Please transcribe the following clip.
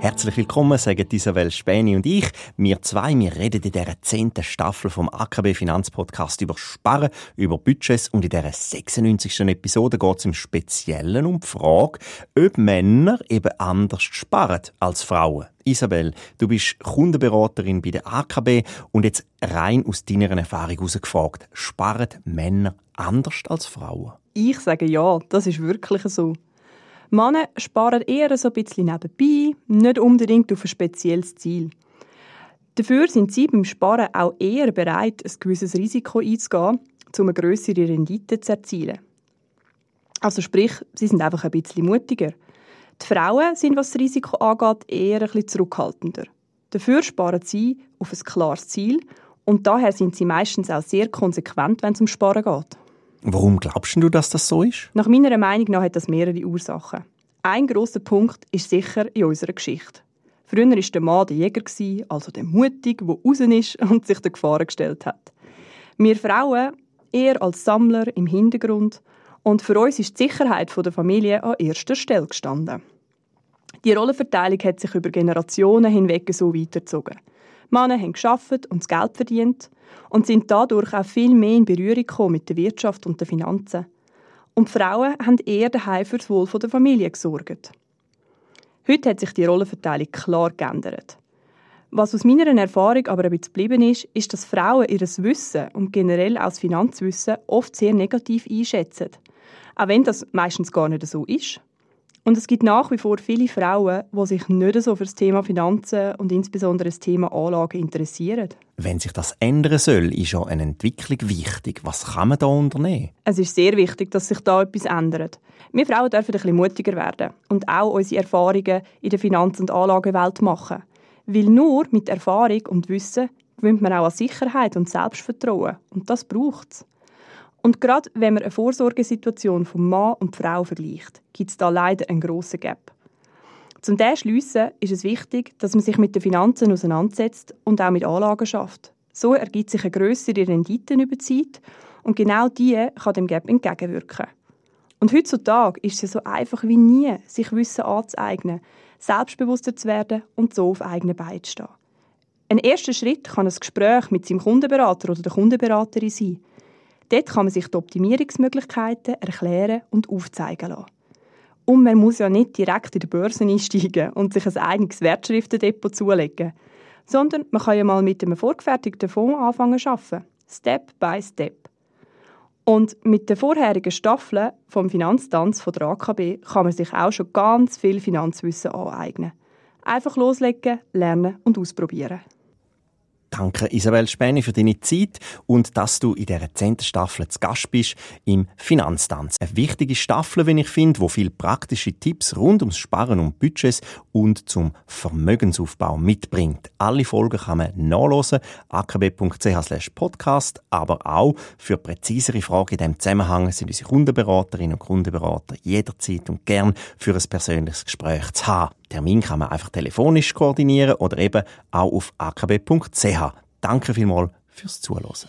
Herzlich willkommen, sagen Isabel Späni und ich. Wir zwei, wir reden in dieser zehnten Staffel vom AKB Finanzpodcast über Sparen, über Budgets und in dieser 96. Episode geht es im Speziellen um die Frage, ob Männer eben anders sparen als Frauen. Isabel, du bist Kundenberaterin bei der AKB und jetzt rein aus deiner Erfahrung herausgefragt, sparen Männer anders als Frauen? Ich sage ja, das ist wirklich so. Männer sparen eher so ein bisschen nebenbei, nicht unbedingt auf ein spezielles Ziel. Dafür sind sie beim Sparen auch eher bereit, ein gewisses Risiko einzugehen, um eine grössere Rendite zu erzielen. Also sprich, sie sind einfach ein bisschen mutiger. Die Frauen sind, was das Risiko angeht, eher ein bisschen zurückhaltender. Dafür sparen sie auf ein klares Ziel und daher sind sie meistens auch sehr konsequent, wenn es um Sparen geht. Warum glaubst du, dass das so ist? Nach meiner Meinung nach hat das mehrere Ursachen. Ein großer Punkt ist sicher in unserer Geschichte. Früher war der Mann der Jäger, also der Mutige, der raus ist und sich der Gefahren gestellt hat. Wir Frauen eher als Sammler im Hintergrund und für uns ist die Sicherheit der Familie an erster Stelle gestanden. Die Rollenverteilung hat sich über Generationen hinweg so weitergezogen. Männer haben geschafft und das Geld verdient und sind dadurch auch viel mehr in Berührung gekommen mit der Wirtschaft und den Finanzen. Und Frauen haben eher daheim für das Wohl der Familie gesorgt. Heute hat sich die Rollenverteilung klar geändert. Was aus meiner Erfahrung aber ein bisschen geblieben ist, ist, dass Frauen ihr Wissen und generell auch das Finanzwissen oft sehr negativ einschätzen. Auch wenn das meistens gar nicht so ist. Und es gibt nach wie vor viele Frauen, die sich nicht so für das Thema Finanzen und insbesondere das Thema Anlagen interessieren. Wenn sich das ändern soll, ist ja eine Entwicklung wichtig. Was kann man da unternehmen? Es ist sehr wichtig, dass sich da etwas ändert. Wir Frauen dürfen ein bisschen mutiger werden und auch unsere Erfahrungen in der Finanz- und Anlagewelt machen. Weil nur mit Erfahrung und Wissen gewinnt man auch an Sicherheit und Selbstvertrauen. Und das braucht es. Und gerade wenn man eine Vorsorgesituation von Mann und Frau vergleicht, gibt es da leider einen grossen Gap. Zum diesen schliessen ist es wichtig, dass man sich mit den Finanzen auseinandersetzt und auch mit Anlagen schafft. So ergibt sich eine grössere Rendite über die Zeit und genau die kann dem Gap entgegenwirken. Und heutzutage ist es ja so einfach wie nie, sich Wissen anzueignen, selbstbewusster zu werden und so auf eigenen Beinen zu stehen. Ein erster Schritt kann ein Gespräch mit seinem Kundenberater oder der Kundenberaterin sein. Dort kann man sich die Optimierungsmöglichkeiten erklären und aufzeigen lassen. Und man muss ja nicht direkt in die Börse einsteigen und sich ein eigenes Wertschriftendepot zulegen, sondern man kann ja mal mit einem vorgefertigten Fonds anfangen zu arbeiten. Step by Step. Und mit den vorherigen Staffeln vom Finanztanz von der AKB kann man sich auch schon ganz viel Finanzwissen aneignen. Einfach loslegen, lernen und ausprobieren. Danke Isabel Späni für deine Zeit und dass du in dieser zehnten Staffel zu Gast bist im Finanztanz. Eine wichtige Staffel, wenn ich finde, wo viele praktische Tipps rund ums Sparen und Budgets und zum Vermögensaufbau mitbringt. Alle Folgen kann man nachlesen, akb.ch podcast, aber auch für präzisere Fragen in diesem Zusammenhang sind unsere Kundenberaterinnen und Kundenberater jederzeit und gern für ein persönliches Gespräch zu haben. Termin kann man einfach telefonisch koordinieren oder eben auch auf akb.ch. Danke vielmals fürs Zuhören.